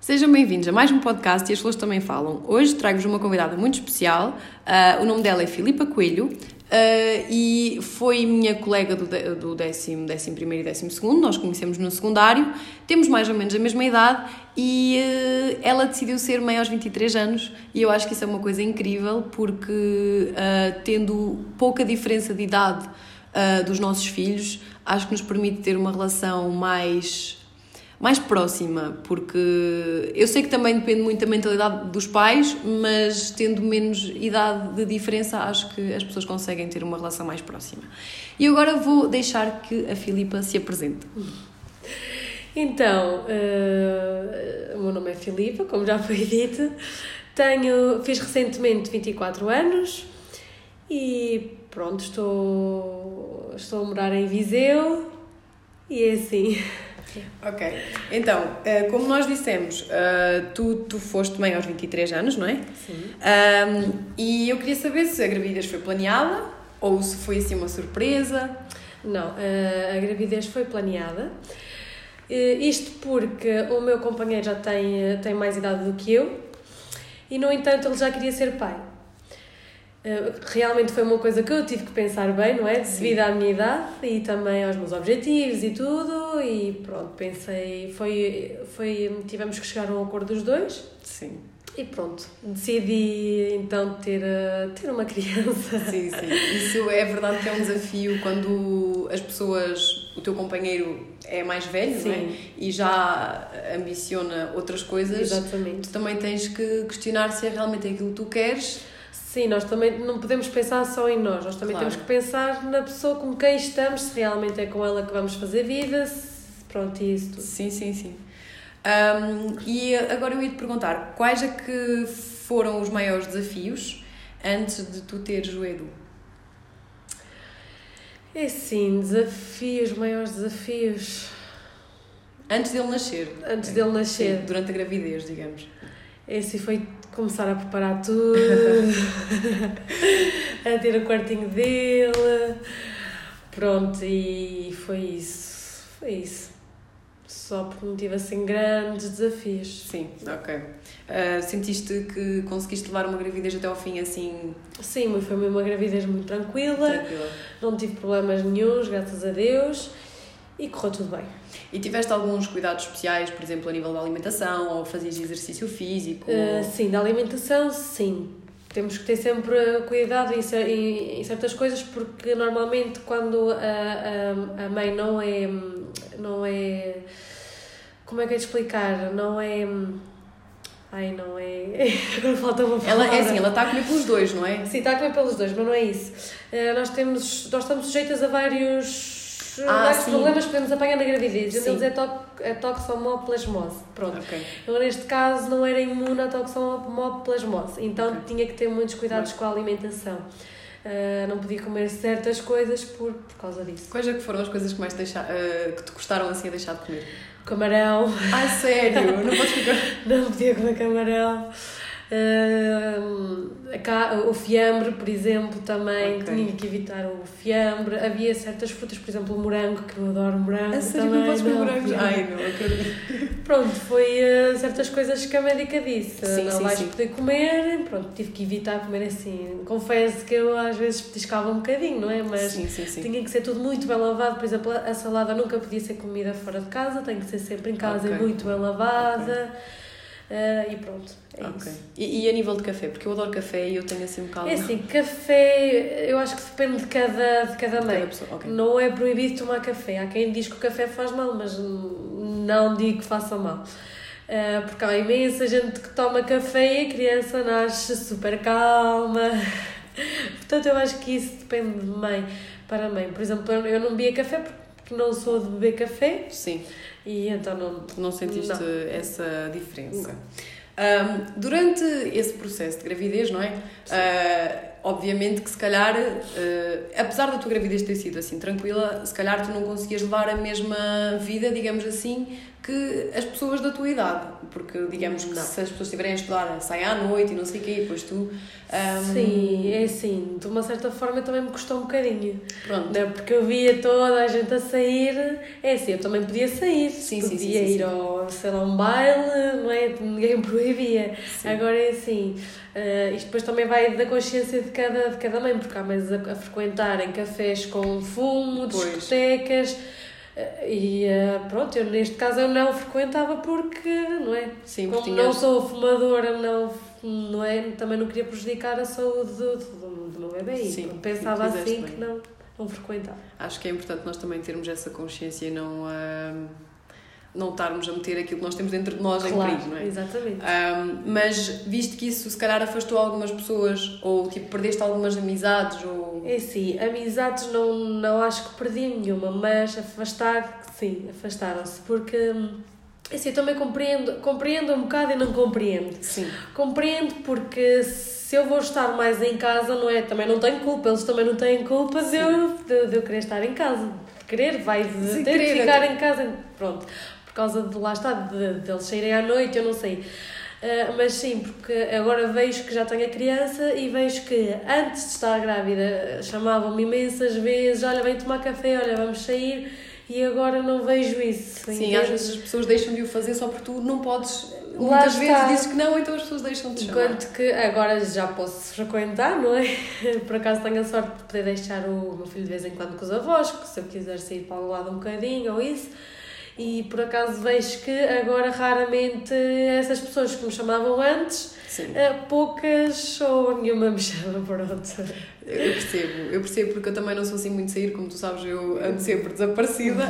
Sejam bem-vindos a mais um podcast e as flores também falam. Hoje trago-vos uma convidada muito especial. Uh, o nome dela é Filipa Coelho uh, e foi minha colega do, de, do décimo, décimo primeiro e décimo segundo. Nós conhecemos no secundário, temos mais ou menos a mesma idade e uh, ela decidiu ser mãe aos 23 anos e eu acho que isso é uma coisa incrível porque tendo pouca diferença de idade dos nossos filhos, acho que nos permite ter uma relação mais mais próxima, porque eu sei que também depende muito da mentalidade dos pais, mas tendo menos idade de diferença, acho que as pessoas conseguem ter uma relação mais próxima. E agora vou deixar que a Filipa se apresente. Então, uh, o meu nome é Filipa, como já foi dito. Tenho, fiz recentemente 24 anos e pronto, estou, estou a morar em Viseu e é assim. Ok, então, eh, como nós dissemos, eh, tu, tu foste mãe aos 23 anos, não é? Sim. Um, e eu queria saber se a gravidez foi planeada ou se foi assim uma surpresa. Não, eh, a gravidez foi planeada. Isto porque o meu companheiro já tem, tem mais idade do que eu e, no entanto, ele já queria ser pai. Eh, realmente foi uma coisa que eu tive que pensar bem, não é? Devido à minha idade e também aos meus objetivos e tudo. E pronto, pensei. Foi, foi, tivemos que chegar a um acordo dos dois. Sim. E pronto, decidi então ter, eh, ter uma criança. Sim, sim. Isso é verdade que é um desafio quando as pessoas, o teu companheiro é mais velho sim. é? e já ambiciona outras coisas. Exatamente. Tu também tens que questionar se é realmente aquilo que tu queres Sim, nós também não podemos pensar só em nós, nós também claro. temos que pensar na pessoa com quem estamos, se realmente é com ela que vamos fazer vida, se, pronto, e isso tudo. Sim, sim, sim. Um, e agora eu ia te perguntar, quais é que foram os maiores desafios antes de tu teres o Edu? É sim, desafios, maiores desafios. Antes dele nascer. Antes dele nascer. Sim, durante a gravidez, digamos. Esse foi começar a preparar tudo, a ter o quartinho dele. Pronto, e foi isso. Foi isso. Só porque não tive assim grandes desafios. Sim, ok. Uh, sentiste que conseguiste levar uma gravidez até ao fim assim? Sim, foi uma gravidez muito tranquila. Tranquila. Não tive problemas nenhums, graças a Deus e correu tudo bem. E tiveste alguns cuidados especiais, por exemplo, a nível da alimentação ou fazias exercício físico? Uh, sim, da alimentação, sim. Temos que ter sempre cuidado em, em certas coisas porque normalmente quando a, a, a mãe não é, não é. Como é que é de explicar? Não é. Ai, não é. Falta uma palavra. Ela, é assim, ela está a comer pelos dois, não é? Sim, está a comer pelos dois, mas não é isso. Uh, nós, temos, nós estamos sujeitas a vários ah, vários sim. problemas que podemos apanhar na gravidez. Um deles é, to é toxomoplasmose. Pronto. Okay. Eu, neste caso, não era imune à toxomoplasmose, então okay. tinha que ter muitos cuidados com a alimentação. Uh, não podia comer certas coisas por, por causa disso. Quais é que foram as coisas que mais deixa, uh, que te custaram assim a deixar de comer? Camarão. Ah, sério? não podes ficar... não podia comer camarão. Uh, o fiambre, por exemplo, também okay. tinha que evitar o fiambre. Havia certas frutas, por exemplo, o morango, que eu adoro morango. A sério, também, não podes comer morango? Ai, não, acredito. Pronto, foi uh, certas coisas que a médica disse. Sim, não sim, vais sim. poder comer, pronto, tive que evitar comer assim. Confesso que eu às vezes petiscava um bocadinho, não é? Mas sim, sim, sim. tinha que ser tudo muito bem lavado. Por exemplo, a salada nunca podia ser comida fora de casa, tem que ser sempre em casa okay. e muito bem lavada. Okay. Uh, e pronto, é okay. isso. E, e, a nível de café? Porque eu adoro café e eu tenho assim um bocado. É assim, café, eu acho que depende de cada, de cada meio. Okay. Não é proibido tomar café. Há quem diz que o café faz mal, mas não digo que faça mal. Uh, porque há imensa gente que toma café e a criança nasce super calma. Portanto, eu acho que isso depende de mãe para mãe. Por exemplo, eu não bebia café porque não sou de beber café. Sim. E então não. Não sentiste não. essa diferença? Um, durante esse processo de gravidez, não é? Uh, obviamente que se calhar, uh, apesar da tua gravidez ter sido assim tranquila, se calhar tu não conseguias levar a mesma vida, digamos assim, que as pessoas da tua idade, porque digamos que Não. se as pessoas estiverem a estudar, saem à noite e não sei o quê, e depois tu. hum, Sim, é assim, de uma certa forma também me custou um bocadinho. Pronto. Não, porque eu via toda a gente a sair, é assim, eu também podia sair, Sim, podia sim, sim, ir sim. ao, sei lá, um baile, não é? Ninguém me proibia. Agora é assim, eh, isto depois também vai da consciência de cada, de cada mãe, porque há mães a, a frequentar em cafés com fumo, Pois. discotecas, eh, e eh, pronto, eu neste caso eu não frequentava porque, não é? Sim, porque Como tinhas- não sou fumadora, não, não é? também não queria prejudicar a saúde do, do, do meu bebê. Sim, e pensava assim bem. que não, não frequentava. Acho que é importante nós também termos essa consciência e não, hum, não estarmos a meter aquilo que nós temos dentro de nós em perigo, não é? exatamente. Um, mas viste que isso se calhar afastou algumas pessoas ou tipo perdeste algumas amizades ou É assim, amizades não, não acho que perdi nenhuma, mas afastar, sim, afastaram-se, porque hum, é assim, eu também compreendo, compreendo um bocado e não compreendo. sim Compreendo porque se eu vou estar mais em casa, não é? Também não tenho culpa, eles também não têm culpa de eu, de, de eu querer estar em casa. De querer, vai Sim, ter de ficar em casa. Pronto, causa de lá está, de, de eles saírem à noite, eu não sei. Ah, mas sim, porque agora vejo que já tenho a criança e vejo que antes de estar grávida chamavam-me imensas vezes: olha, vem tomar café, olha, vamos sair. E agora não vejo isso. sim às vezes as pessoas deixam de o fazer só porque tu não podes Lá muitas está. vezes dizes que não então as pessoas deixam de chamar Enquanto que agora já posso frequentar, não é? Por acaso tenho a sorte de poder deixar o meu filho de vez em quando com os avós, que se eu quiser sair para o lado um bocadinho ou isso. E por acaso vejo que agora raramente essas pessoas que me chamavam antes, sim. eh, poucas ou nenhuma me chama, pronto. eu percebo eu percebo porque eu também não sou assim muito sair como tu sabes eu ando sempre desaparecida.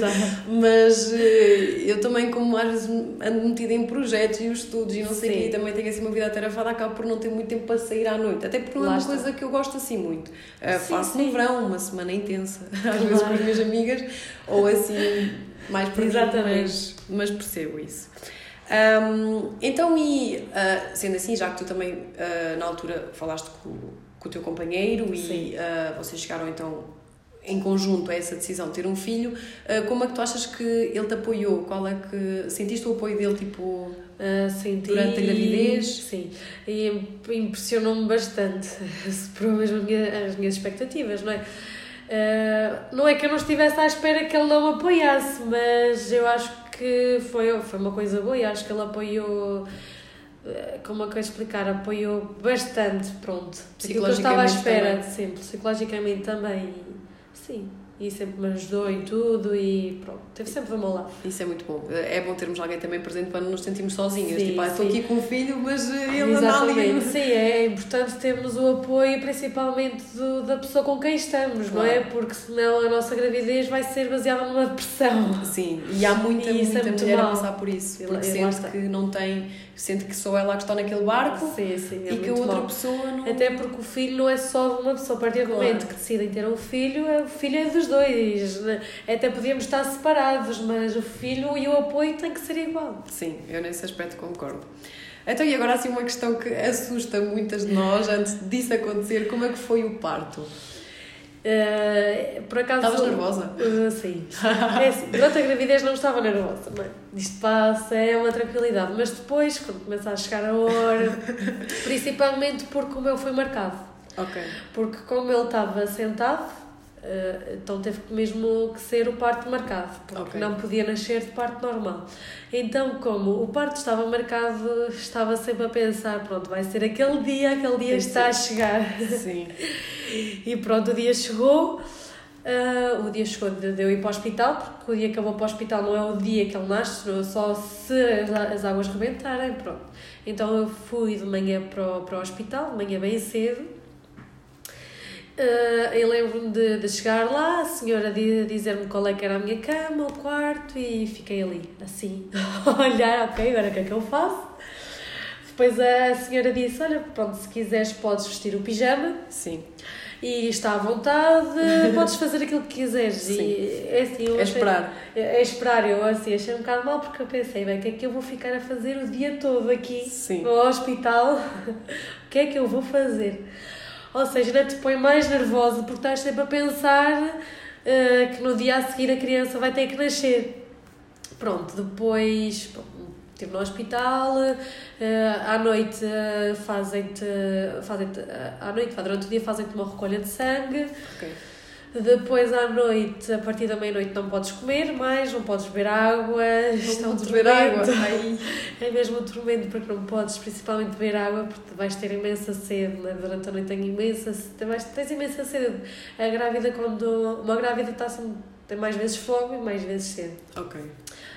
Mas eh, eu também como às vezes ando metida em projetos e os estudos e não sei o quê também tenho assim uma vida atarefada acabo por não ter muito tempo para sair à noite. Até porque não é uma está. coisa que eu gosto assim muito. Uh, Sim, faço sim. no verão uma semana intensa às vezes com as minhas amigas ou assim mais por Exatamente. mas, mas percebo isso Um, então, e uh, sendo assim, já que tu também uh, na altura falaste com, com o teu companheiro Sim. e uh, vocês chegaram então em conjunto a essa decisão de ter um filho, como é que tu achas que ele te apoiou? Qual é que sentiste o apoio dele tipo Ah, senti... Durante a gravidez? Sim. E impressionou-me bastante. Superou minhas, as minhas expectativas, não é? Ah, não é que eu não estivesse à espera que ele não me apoiasse, mas eu acho que foi, foi uma coisa boa e acho que ele apoiou. ah, Como é que eu explicar? Apoiou bastante, pronto. Aquilo que eu estava à espera, também. sempre, psicologicamente também. Sim. E sempre me ajudou em tudo e pronto, teve sempre do meu lado. Isso é muito bom. É bom termos alguém também presente para não nos sentirmos sozinhas. Sim, tipo, ah, estou aqui com o filho, mas uh, ele anda ali. Sim, é importante termos o apoio principalmente do, da pessoa com quem estamos, não é? Claro. Porque senão a nossa gravidez vai ser baseada numa depressão. Sim, e há muita, E é muita muito mulher a mau. passar por isso. Porque sente está. que não tem, sente que só ela que está naquele barco Sim, sim, é e que a outra mau. pessoa não. Até porque o filho não é só de uma pessoa, a partir do Claro. momento que decidem ter um filho, é- o filho é dos dois. né? Até podíamos estar separados, mas o filho e o apoio têm que ser igual. Sim, eu nesse aspecto concordo. Então, e agora assim uma questão que assusta muitas de nós antes disso acontecer, como é que foi o parto? Uh, por acaso. Estavas nervosa? Uh, sim. É assim, durante a gravidez não estava nervosa, mas isto passa, é uma tranquilidade. Mas depois, quando começa a chegar a hora, principalmente porque o meu foi marcado. Ok. Porque como ele estava sentado, uh, então teve mesmo que ser o parto marcado, porque Ok. não podia nascer de parto normal. Então, como o parto estava marcado, estava sempre a pensar: pronto, vai ser aquele dia, aquele dia Tem está a chegar. Sim. E pronto, o dia chegou. ah, o dia chegou de, de eu ir para o hospital, porque o dia que eu vou para o hospital não é o dia que ele nasce, é só se as, as águas rebentarem. Pronto. Então eu fui de manhã para o, para o hospital, de manhã bem cedo. Ah, eu lembro-me de, de chegar lá, a senhora di- dizer-me qual é que era a minha cama, o quarto, e fiquei ali, assim, a olhar, ok, agora o que é que eu faço? Depois a senhora disse: Olha, pronto, se quiseres, podes vestir o pijama Sim. e está à vontade, podes fazer aquilo que quiseres. Sim. E é assim, eu É achei- esperar. É, é esperar, eu assim, achei um bocado mal porque eu pensei, bem, o que é que eu vou ficar a fazer o dia todo aqui Sim. no hospital? o que é que eu vou fazer? Ou seja, ainda te põe mais nervosa porque estás sempre a pensar eh, que no dia a seguir a criança vai ter que nascer. Pronto, depois estive no hospital, uh, à noite uh, fazem-te, fazem uh, à noite, durante o dia fazem-te uma recolha de sangue. Ok. Depois à noite, a partir da meia-noite, não podes comer mais, não podes beber água. Um podes beber água. Ai. É mesmo um tormento porque não podes, principalmente, beber água porque vais ter imensa sede. Né? Durante a noite tenho imensa sede, tens imensa sede. A grávida, quando. Uma grávida está sempre, tem mais vezes fome e mais vezes sede. Ok.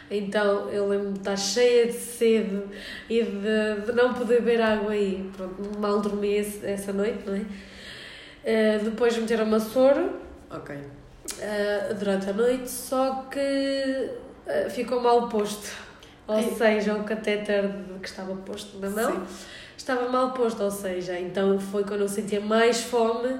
Então eu lembro-me de estar cheia de sede e de, de não poder beber água aí. Pronto, mal dormi essa noite, não é? Eh, depois meteram-me a soro Ok. eh, durante a noite, só que eh, ficou mal posto. Ou Ai. seja, o catéter que estava posto na mão Sim. estava mal posto, ou seja, então foi quando eu sentia mais fome.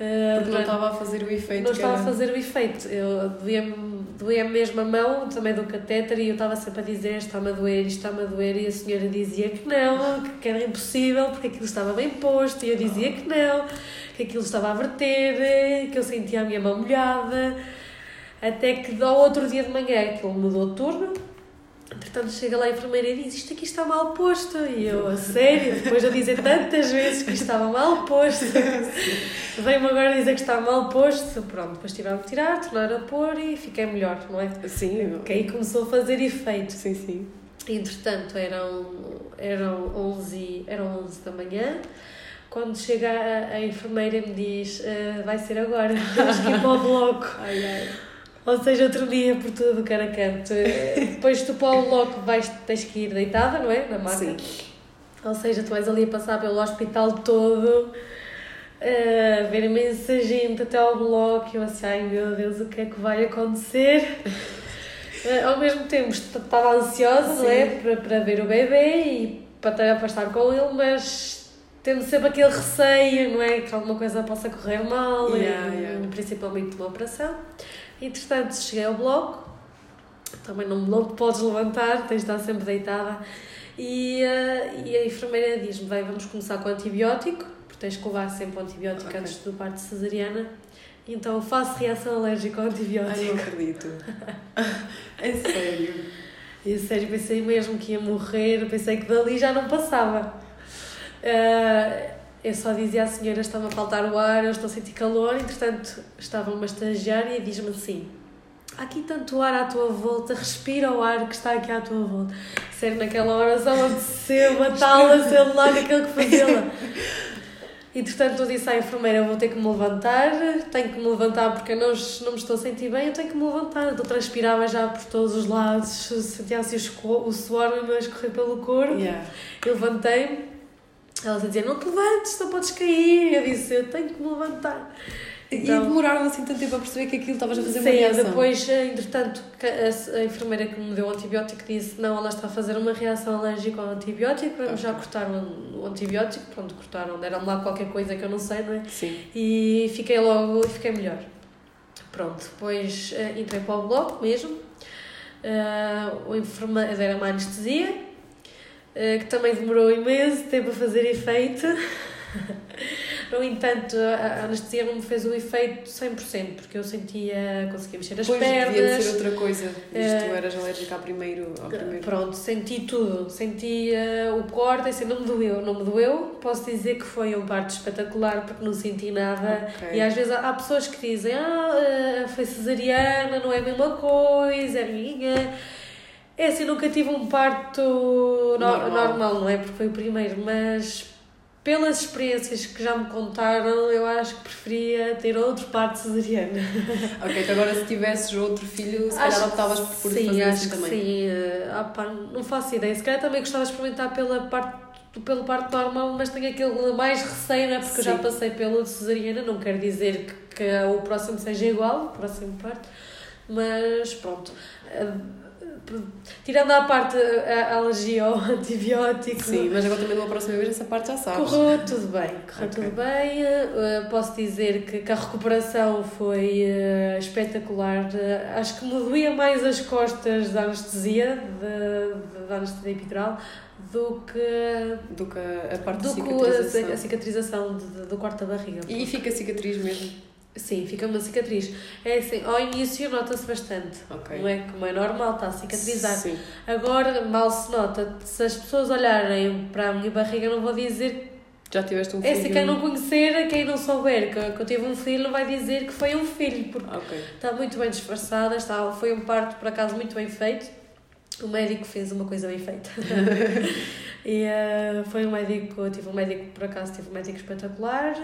eh, Porque não durante- estava a fazer o efeito não estava a era- fazer o efeito. Eu doía-me doía mesmo a mão também do catéter e eu estava sempre a dizer está-me a doer, está-me a doer e a senhora dizia que não, que era impossível porque aquilo estava bem posto e eu dizia que não, que aquilo estava a verter, que eu sentia a minha mão molhada. Até que ao outro dia de manhã aquilo mudou de turno. Entretanto, chega lá a enfermeira e diz: Isto aqui está mal posto. E eu, a sério, depois de eu dizer tantas vezes que estava mal posto, veio-me agora dizer que está mal posto. Pronto, depois tiveram que tirar, tornaram a pôr e fiquei melhor, não é? Sim, Que aí começou a fazer efeito. sim, sim. Entretanto, eram, eram, 11, eram 11 da manhã. Quando chega a, a enfermeira me diz: "Ah, Vai ser agora, temos que ir para o bloco. Ai, ai. Ou seja, eu tremia por tudo o cara canto. Depois tu para o bloco vais, tens que ir deitada, não é? Na maca. Sim. Ou seja, tu vais ali a passar pelo hospital todo, a ver imensa gente até ao bloco. E eu assim, ai meu Deus, o que é que vai acontecer? Eh, ao mesmo tempo estava ansiosa, não é? Para, para ver o bebê e para, estar- para estar com ele, mas tendo sempre aquele receio, não é? Que alguma coisa possa correr mal, Yeah, e, yeah. principalmente uma operação. Entretanto, cheguei ao bloco, também não, não te podes levantar, tens de estar sempre deitada. E, eh, e a enfermeira diz-me: bem, vamos começar com antibiótico, porque tens que levar sempre o antibiótico Ok. antes do parto cesariana. Então eu faço reação alérgica ao Ai, antibiótico. não acredito. É sério. A sério, pensei mesmo que ia morrer, pensei que dali já não passava. Ah, eu só dizia à senhora: está-me a faltar o ar, eu estou a sentir calor. Entretanto, estava uma estagiária e diz-me assim: há aqui tanto ar à tua volta, respira o ar que está aqui à tua volta. Sério, naquela hora só me apeteceu matá-la, sei lá, aquilo que fazê-la. Entretanto, eu disse à enfermeira: vou ter que me levantar, tenho que me levantar porque eu não, não me estou a sentir bem, eu tenho que me levantar. Eu transpirava já por todos os lados, sentia assim o suor mesmo a escorrer pelo corpo. Yeah. Eu levantei-me, ela dizia: Não te levantes, não podes cair. Eu disse: Eu tenho que me levantar. Então- E demoraram assim tanto tempo a perceber que aquilo estavas a fazer uma Sim, reação. depois, entretanto, a, a enfermeira que me deu o antibiótico disse: Não, ela está a fazer uma reação alérgica ao antibiótico, vamos já cortar o, antibiótico. Pronto, cortaram, deram lá qualquer coisa que eu não sei, não é? Sim. E fiquei logo, fiquei melhor. Pronto, depois eh, entrei para o bloco mesmo. Eh, o enfermeiro deram uma anestesia, que também demorou imenso tempo a fazer efeito. No entanto, a anestesia não me fez o efeito 100%, porque eu sentia, conseguia mexer as Depois devia de pernas. ser outra coisa. Isto Eh, eras alérgica ao primeiro. Ao primeiro. Pronto, senti tudo. Senti eh, o corte, assim, não me doeu, não me doeu. Posso dizer que foi um parto espetacular porque não senti nada. Ok. E às vezes há, há pessoas que dizem: Ah, eh, foi cesariana, não é a mesma coisa, é minha. É assim, nunca tive um parto no- Normal. normal, não é? Porque foi o primeiro, mas pelas experiências que já me contaram, eu acho que preferia ter outro parto cesariano. Ok, então agora se tivesses outro filho, se calhar optavas por sim, fazer acho assim que também. sim. Eh, ah, pá, não faço ideia. Se calhar também gostava de experimentar pela parte, pelo parto normal, mas tenho aquele mais receio, não é? Porque eu já Sim. passei pela cesariana, não quer dizer que, que o próximo seja igual, o próximo parto, mas pronto. Eh, Tirando à parte a alergia ao antibiótico, Sim, mas agora também numa próxima vez essa parte já sabes. Correu tudo bem, correu Ok. tudo bem. Uh, posso dizer que, que a recuperação foi uh, espetacular. Uh, acho que me doía mais as costas da anestesia, de- de- da anestesia epidural, do que, Do que a parte do de que a, cicatrização. a cicatrização de- do corte da barriga. E fica cicatriz mesmo. Sim, fica uma cicatriz. É assim, ao início nota-se bastante. Ok. Não é como é normal, está a cicatrizar. Sim. Agora mal se nota. Se as pessoas olharem para a minha barriga, não vou dizer. Já tiveste um É filho? assim, quem não conhecer, quem não souber que, que eu tive um filho, não vai dizer que foi um filho, porque Ok. está muito bem disfarçada. Está, foi um parto, por acaso, muito bem feito. O médico fez uma coisa bem feita. e eh, foi um médico, eu tive um médico, por acaso, tive um médico espetacular.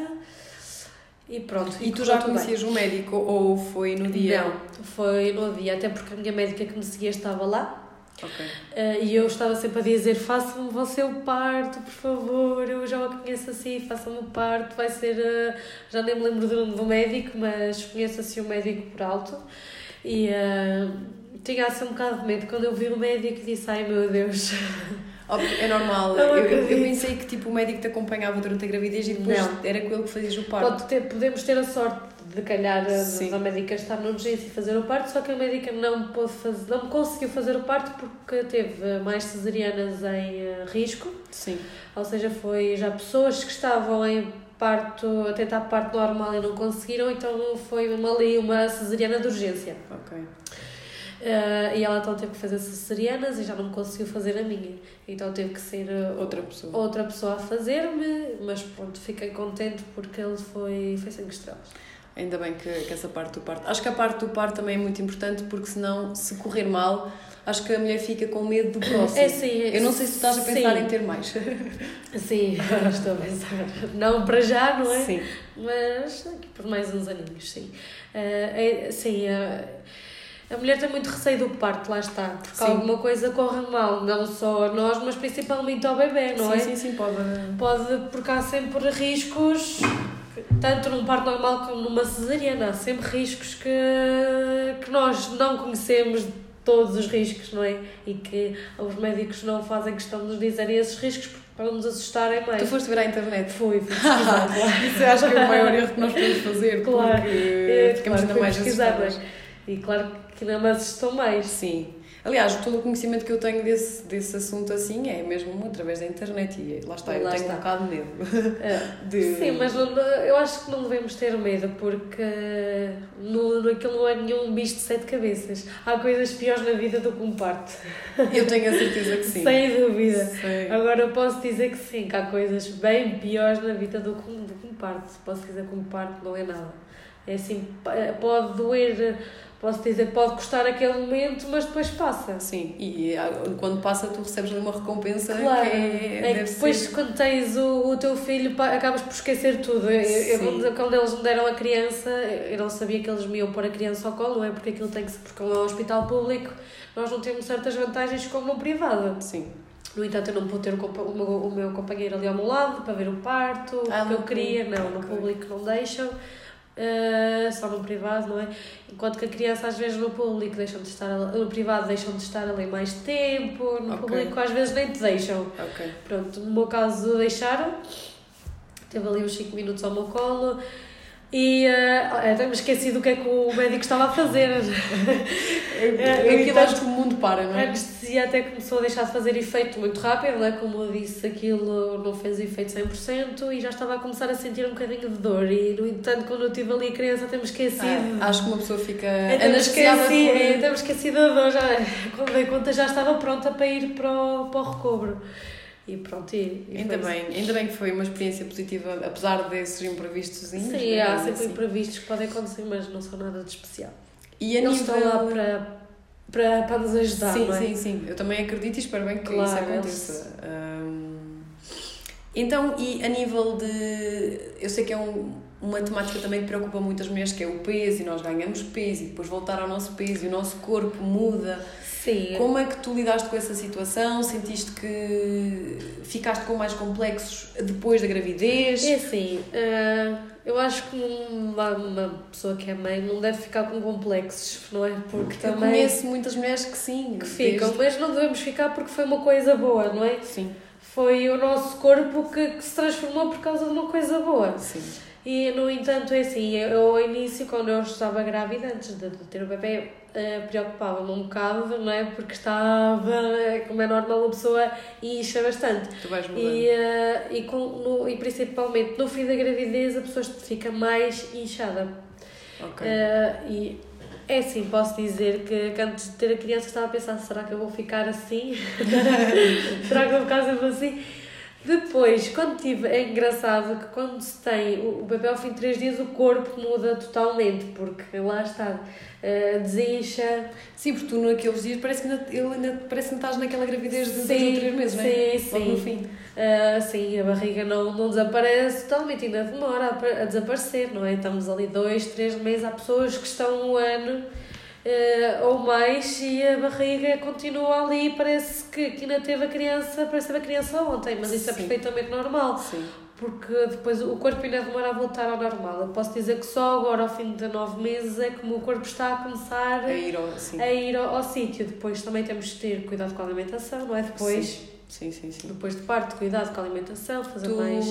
E pronto. E tu já tudo bem. conhecias o médico ou foi no dia? Não, foi no dia, até porque a minha médica que me seguia estava lá. Ok. eh, e eu estava sempre a dizer: faça-me você o parto, por favor. Eu já o conheço assim, faça-me o parto. Vai ser. eh, já nem me lembro do nome do médico, mas conheço assim o médico por alto. E eh, tinha assim um bocado de medo. Quando eu vi o médico, disse: ai meu Deus. É normal. Eu, eu, eu pensei que tipo, o médico te acompanhava durante a gravidez e depois Não. era com ele que fazias o parto. Ter, podemos ter a sorte de calhar a, Sim. a médica estar na urgência e fazer o parto, só que a médica não, pôde fazer, não conseguiu fazer o parto porque teve mais cesarianas em eh, risco. Sim. Ou seja, foi já pessoas que estavam em parto, a tentar parto normal e não conseguiram, então foi uma, ali uma cesariana de urgência. Ok. Eh, e ela então teve que fazer cesarianas e já não conseguiu fazer a minha. Então teve que ser eh, Outra pessoa. outra pessoa a fazer-me, mas pronto, fiquei contente porque ele foi, foi 5 estrelas. Ainda bem que, que essa parte do parto. Acho que a parte do parto também é muito importante porque senão, se correr mal, acho que a mulher fica com medo do próximo. É sim, é- Eu não sei se tu estás a pensar sim. em ter mais. Sim, estou a pensar. Não para já, não é? Sim. Mas aqui por mais uns aninhos, sim. Eh, é, sim, eh, a mulher tem muito receio do parto, lá está. Porque Sim. alguma coisa corre mal, não só a nós, mas principalmente ao bebê, não sim, é? sim, sim, pode. Pode, porque há sempre riscos, tanto num parto normal como numa cesariana, há sempre riscos que, que nós não conhecemos todos os riscos, não é? E que os médicos não fazem questão de nos dizerem esses riscos para nos assustarem mais. Tu foste ver à internet. Fui, fui pesquisar, claro. Isso acho que é o maior erro que nós podemos fazer, Claro. porque É, ficamos claro, ainda mais assustadas. E claro que ainda me assustou mais. Sim. Aliás, todo o conhecimento que eu tenho desse, desse assunto assim é mesmo através da internet e lá está, eu Lá tenho está. um bocado de medo. É. De... Sim, mas eu acho que não devemos ter medo porque no, aquilo não é nenhum bicho de sete cabeças. Há coisas piores na vida do que um parto. Eu tenho a certeza que sim. Sem dúvida. Sei. Agora eu posso dizer que sim, que há coisas bem piores na vida do que, um- do que um parto. Posso dizer que um parto não é nada. É assim, pode doer, posso dizer que pode custar aquele momento, mas depois passa. Sim, e ah, quando passa tu recebes uma recompensa Claro, que é, é, que depois ser... quando tens o, o teu filho acabas por esquecer tudo. Eu, eu, quando, quando eles me deram a criança, eu não sabia que eles me iam pôr a criança ao colo, não é? Porque aquilo tem que ser, porque é um hospital público, nós não temos certas vantagens como no privado. Sim. No entanto, eu não pude ter o, o, meu, o meu companheiro ali ao meu lado para ver o parto, Ah, que eu queria, não, no público não deixam. Eh, só no privado, não é? Enquanto que a criança às vezes no público deixam de estar ali- no privado deixam de estar ali mais tempo, no Ok. público às vezes nem te deixam. Ok. Pronto, no meu caso deixaram, teve ali uns 5 minutos ao meu colo e uh, até me esqueci do que é que o médico estava a fazer. É, Aquilo acho que o mundo para, não A é? anestesia até começou a deixar de fazer efeito muito rápido, né? como eu disse, aquilo não fez efeito 100% e já estava a começar a sentir um bocadinho de dor. E no entanto, quando eu estive ali a criança, até me esqueci de. Ah, acho que uma pessoa fica anestesiada é, até me esqueci da dor, já, quando dei conta já estava pronta para ir para o, para o recobro. E pronto, e, e Ainda bem, ainda bem que foi uma experiência positiva, apesar desses imprevistos. Sim, né? há sempre assim. imprevistos que podem acontecer, mas não são nada de especial. E a Eles nível... estão lá para, para, para nos ajudar, sim, não é? sim, sim. Eu também acredito e espero bem que Claro, isso aconteça. Hum, Então, e a nível de. Eu sei que é um, uma temática também que preocupa muitas mulheres, que é o peso, e nós ganhamos peso, e depois voltar ao nosso peso, e o nosso corpo muda. Sim, Como é que tu lidaste com essa situação? Sentiste que ficaste com mais complexos depois da gravidez? É assim, eh, eu acho que uma, uma pessoa que é mãe não deve ficar com complexos, não é? Porque Eu também conheço muitas mulheres que sim. que ficam, desde- mas não devemos ficar porque foi uma coisa boa, não é? Sim, Foi o nosso corpo que, que se transformou por causa de uma coisa boa. sim. E, no entanto, é assim, eu ao início, quando eu estava grávida, antes de, ter o bebê, eh, preocupava-me um bocado, não é? Porque estava, como é normal, a pessoa incha bastante. Tu vais mudando. E, eh, e, com, no, e principalmente no fim da gravidez a pessoa fica mais inchada. Ok. Uh, e é assim, posso dizer que que antes de ter a criança estava a pensar, será que eu vou ficar assim? será que eu vou ficar sempre assim? Depois, quando tive, é engraçado que quando se tem o, o bebê ao fim de 3 dias, o corpo muda totalmente, porque lá está, uh, desincha. Sim, porque tu naqueles dias parece que ainda, ele ainda, parece que não estás naquela gravidez de 2 Sim, ou 3 meses, não é? sim, Logo sim. no fim. Uh, sim, a barriga não, não desaparece totalmente, ainda demora a, a desaparecer, não é? Estamos ali dois, três meses, há pessoas que estão um ano uh, ou mais e a barriga continua ali, parece que, que ainda teve a criança, parece que a criança ontem, mas isso é Sim. perfeitamente normal, Sim. porque depois o corpo ainda demora a voltar ao normal. Eu posso dizer que só agora, ao fim de nove meses, é como o corpo está a começar A ir ao. Sim. a ir ao, ao sítio. Depois também temos de ter cuidado com a alimentação, não é? Depois, Sim, sim, sim. depois de parto, cuidado com a alimentação, fazer Tu mais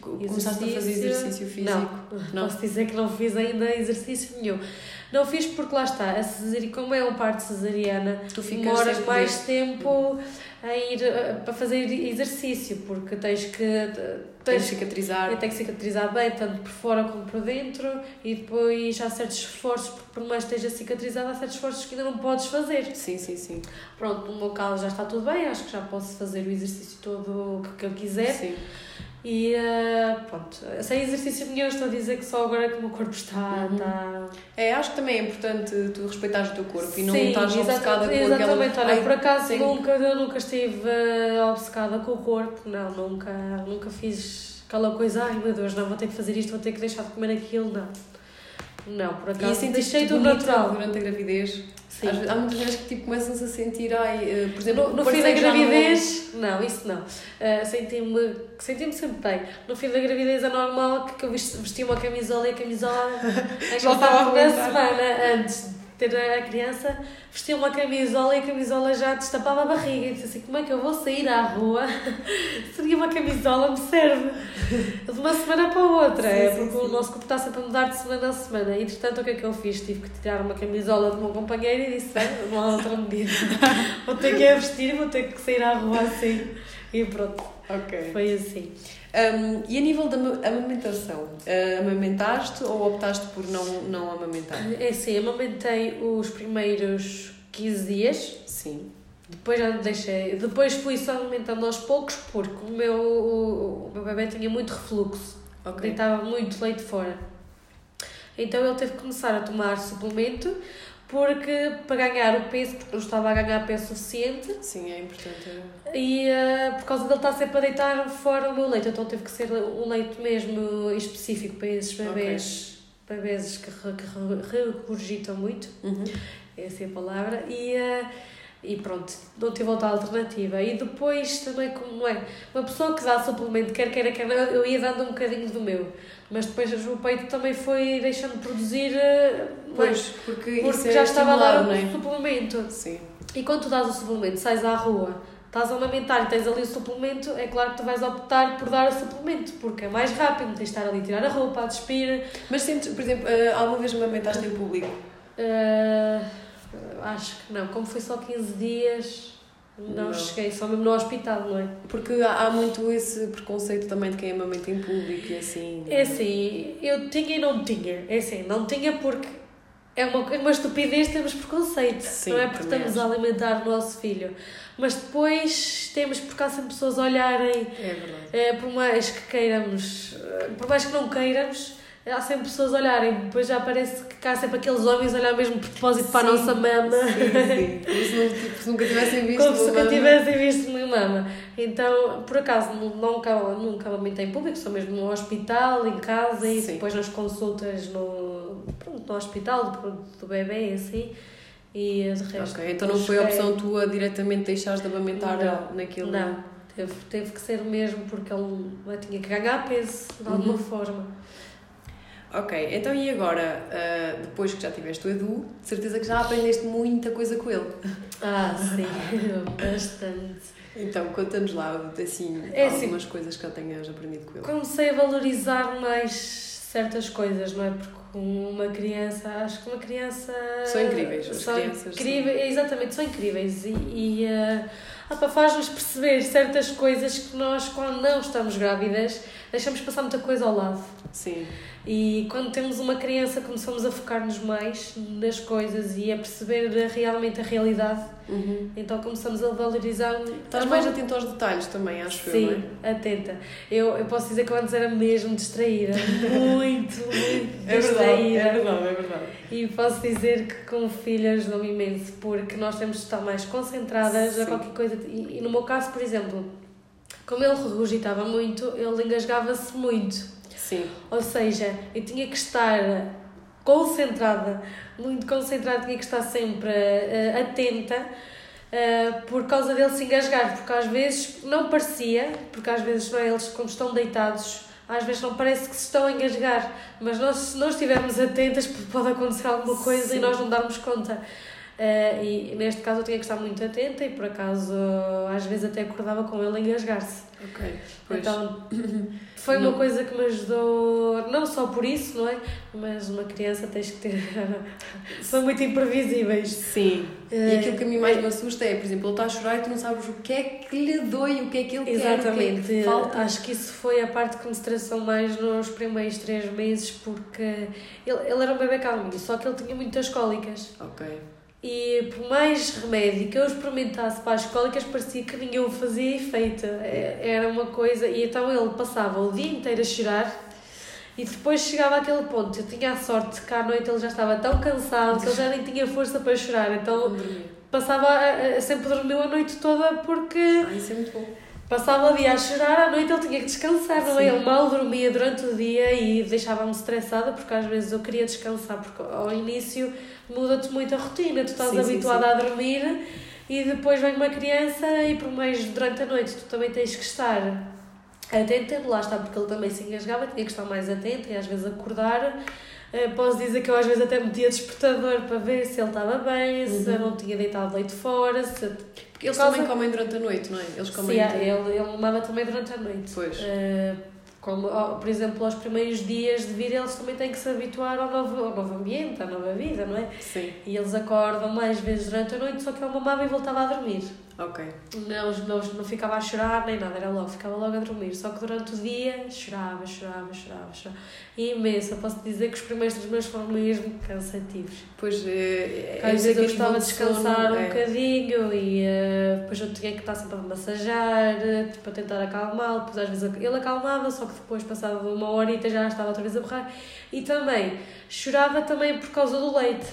começaste a fazer exercício físico? Não, Não. posso dizer que não fiz ainda exercício nenhum. Não fiz porque lá está, a cesari... como é um parto cesariana, Tu demoras mais tempo a ir para fazer exercício, porque tens que Tens de cicatrizar. tem que cicatrizar bem, tanto por fora como por dentro, e depois há certos esforços, porque por mais que esteja cicatrizado, há certos esforços que ainda não podes fazer. Sim, sim, sim. Pronto, no meu caso já está tudo bem, acho que já posso fazer o exercício todo que, que eu quiser. Sim. E eh, pronto, sem exercício nenhum, estou a dizer que só agora que o meu corpo está. Uhum. está... É, acho que também é importante tu respeitares o teu corpo e não Sim, estás obcecada com Exatamente, aquela... olha, Ai, por acaso tenho- nunca, eu nunca estive eh, obcecada com o corpo, não, nunca, nunca fiz aquela coisa, ai meu Deus, não, vou ter que fazer isto, vou ter que deixar de comer aquilo, não. Não, por E acaso sentiste deixei tudo natural. durante a gravidez? Sim. Às há muitas vezes que tipo, começam-se a sentir, ai, eh, por exemplo, No, no fim da parceiro já não- gravidez, não, isso não. Uh, senti-me senti sempre bem. No fim da gravidez é normal que, que eu vesti, vesti uma camisola e a camisola. Já a estava uma semana antes ter a criança, vesti uma camisola e a camisola já destapava a barriga. E disse assim: como é que eu vou sair à rua? Seria uma camisola, me serve. De uma semana para outra. Sim, é sim, porque o sim. nosso corpo está sempre a mudar de semana a semana. E entretanto, o que é que eu fiz? Tive que tirar uma camisola do meu companheiro e disse: há outra medida. Vou ter que a vestir, vou ter que sair à rua assim. E pronto, Ok. foi assim. Um, e a nível da ama- amamentação, uh, amamentaste ou optaste por não, não amamentar? É assim, amamentei os primeiros 15 dias, Sim. depois já deixei. Depois fui só amamentando aos poucos, porque o meu, o, o meu bebê tinha muito refluxo, Ok. deitava muito leite fora. Então ele teve que começar a tomar suplemento, porque para ganhar o peso, porque não estava a ganhar peso suficiente, Sim, é importante. E uh, por causa dele estar sempre a deitar fora o meu leite, então teve que ser um leite mesmo específico para esses bebês, bebês que, que re- regurgitam muito, Uhum. essa é a palavra, e, uh, e pronto, não tive outra alternativa. E depois também, como é, uma pessoa que dá suplemento, quer queira, quer não, eu ia dando um bocadinho do meu, mas depois o peito também foi deixando de produzir, uh, não é? Pois, porque, porque isso é já estava a dar o é? suplemento. Sim. E quando tu dás o suplemento, sais à rua, estás a amamentar e tens ali o suplemento, é claro que tu vais optar por dar o suplemento, porque é mais rápido, tens de estar ali a tirar a roupa, a despir. Mas sentes, por exemplo, uh, alguma vez amamentaste em público? Ah, acho que não, como foi só 15 dias, não, Não. cheguei, só mesmo no hospital, não é? Porque há, há muito esse preconceito também de quem amamenta em público e assim. É assim, eu tinha e não tinha. É assim, não tinha porque é uma, é uma estupidez termos preconceito. Sim, não é porque estamos a alimentar o nosso filho. Mas depois temos, porque há sempre pessoas a olharem É verdade. É, por mais que queiramos, eh, por mais que não queiramos, há sempre pessoas a olharem. Depois já parece que há sempre aqueles homens a olhar mesmo por propósito para a nossa mama. Sim, sim. Como se, não, tipo, se nunca tivessem visto. Como se nunca tivessem visto uma mama. Então, por acaso, nu- nunca, nunca amamentei em público, só mesmo no hospital, em casa e Sim. depois nas consultas no, pronto, no hospital do, do bebê, assim. E de resto. Ok, então não foi a cheguei- opção tua diretamente deixares de amamentar Não, naquele. Não, teve, teve que ser mesmo porque ele tinha que ganhar peso de alguma Uhum. forma. Ok, então e agora, ah, depois que já tiveste o Edu, de certeza que já aprendeste muita coisa com ele. Ah, sim, bastante. Então, conta-nos lá, assim, É assim. algumas coisas que já tenhas aprendido com ele. Comecei a valorizar mais certas coisas, não é? Porque uma criança, acho que uma criança. São incríveis, as são crianças, Incríveis, exatamente, são incríveis. E, e, opa, faz-nos perceber certas coisas que nós, quando não estamos grávidas, deixamos passar muita coisa ao lado. Sim. E quando temos uma criança, começamos a focar-nos mais nas coisas e a perceber realmente a realidade. Uhum. Então começamos a valorizar. Estás mais atento aos detalhes também, acho Sim, eu, não é? atenta. Eu, eu posso dizer que eu antes era mesmo distraída. muito, muito É verdade, distraída. é verdade, é verdade. E posso dizer que com o filho ajudou-me imenso, porque nós temos de estar mais concentradas a Sim. qualquer coisa. E, e no meu caso, por exemplo, como ele regurgitava muito, ele engasgava-se muito. Sim. Ou seja, eu tinha que estar concentrada, muito concentrada, tinha que estar sempre eh, atenta eh, por causa dele se engasgar, porque às vezes não parecia, porque às vezes não é, eles como estão deitados, às vezes não parece que se estão a engasgar, mas nós, se não estivermos atentas pode acontecer alguma coisa Sim. e nós não darmos conta. Eh, e neste caso eu tinha que estar muito atenta e por acaso às vezes até acordava com ele a engasgar-se. Ok. Pois. Então, foi uma Não. coisa que me ajudou, não só por isso, não é? Mas uma criança tens que ter. São muito imprevisíveis. Sim. E Eh, aquilo que a mim mais me assusta é, por exemplo, ele está a chorar e tu não sabes o que é que lhe dói, o que é que ele quer, que é Exatamente. que falta. Acho que isso foi a parte que me estressou mais nos primeiros três meses, porque ele, ele era um bebê calminho, só que ele tinha muitas cólicas. Ok. E por mais remédio que eu experimentasse para as cólicas, parecia que nenhum fazia efeito. É- Era uma coisa. E então ele passava o dia inteiro a chorar. E depois chegava àquele ponto. Eu tinha a sorte que à noite ele já estava tão cansado que ele já nem tinha força para chorar. Então passava. Sempre dormiu a noite toda porque Ah, isso é muito bom. Passava o dia a chorar, à noite ele tinha que descansar, não é? Sim. Ele mal dormia durante o dia e deixava-me estressada porque às vezes eu queria descansar, porque ao início muda-te muito a rotina, tu estás Sim, sim, habituada sim. a dormir e depois vem uma criança e por mais durante a noite tu também tens que estar atenta, lá está, porque ele também se engasgava, tinha que estar mais atenta e às vezes acordar. Eh, Posso dizer que eu às vezes até metia despertador para ver se ele estava bem, se Uhum. eu não tinha deitado leite fora, se Porque eles causa- também comem durante a noite, não é? Eles comem. Sim, ele, ele mamava também durante a noite. Pois. Eh, como, por exemplo, aos primeiros dias de vida, eles também têm que se habituar ao novo, ao novo ambiente, à nova vida, não é? Sim. E eles acordam mais vezes durante a noite, só que ele mamava e voltava a dormir. Ok. Não, não, não ficava a chorar nem nada, era logo, ficava logo a dormir. Só que durante o dia chorava, chorava, chorava, chorava. E imenso, eu posso dizer que os primeiros três meses foram mesmo cansativos. Pois, eh, Às sei vezes eu a gostava de descansar sono, um é- bocadinho e eh, depois eu tinha que estar sempre a massajar eh, para tentar acalmá-lo. Depois às vezes ele acalmava, só que depois passava uma horita já estava outra vez a berrar. E também chorava também por causa do leite.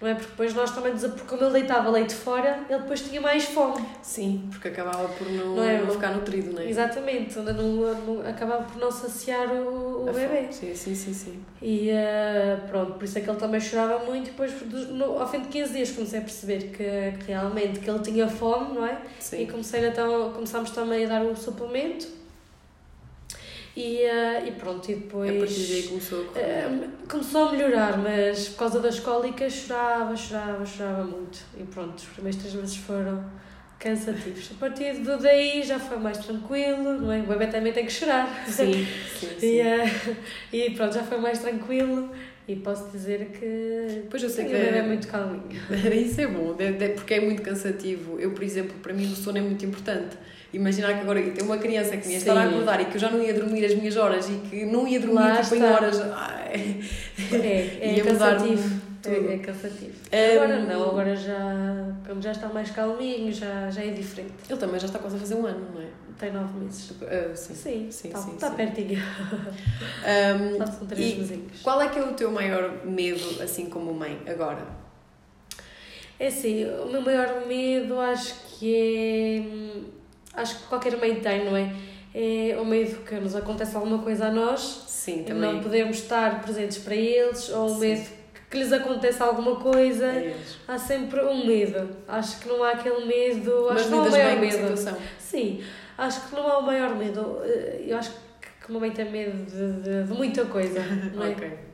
Não é? Porque depois nós também, como ele deitava leite fora, ele depois tinha mais fome. Sim, porque acabava por não, Não é? não ficar nutrido, não é? Exatamente, não, não, acabava por não saciar o, o bebê. fome. Sim, sim, sim, sim. E eh, pronto, por isso é que ele também chorava muito. E depois, no- ao fim de 15 dias, comecei a perceber que, que realmente que ele tinha fome, não é? E Sim. comecei então, começámos também a dar o suplemento. E, eh, e pronto, e depois. A partir daí começou a correr. eh, começou a melhorar, mas por causa das cólicas chorava, chorava, chorava muito. E pronto, os primeiros três meses foram cansativos. A partir do daí já foi mais tranquilo, não é? O bebê também tem que chorar. Sim, sim, sim. E, eh, e pronto, já foi mais tranquilo e posso dizer que Pois eu sei o que bebê é muito calminho. Isso é bom, porque é muito cansativo. Eu, por exemplo, para mim o sono é muito importante. Imaginar que agora ter uma criança que me ia estar a acordar e que eu já não ia dormir as minhas horas e que não ia dormir Lá tipo em horas. Ai, É, é cansativo. Tudo. É, cansativo. É, agora não, agora já, como já está mais calminho, já, já é diferente. Ele também já está quase a fazer um ano, não é? Tem nove meses. Ah, sim. Sim, sim, está, sim, está sim. pertinho. Ahm, São três mesinhos. qual é que é o teu maior medo, assim como mãe, agora? É assim, o meu maior medo acho que é. Acho que qualquer mãe tem, não é? É o medo que nos aconteça alguma coisa a nós Sim, também. não podermos estar presentes para eles, ou o medo que lhes aconteça alguma coisa. É. Há sempre um medo. Acho que não há aquele medo. Mas acho que não há o maior medo. situação. Sim, acho que não há o maior medo. Eh, Eu acho que uma mãe tem medo de, de, de muita coisa, é? Ok.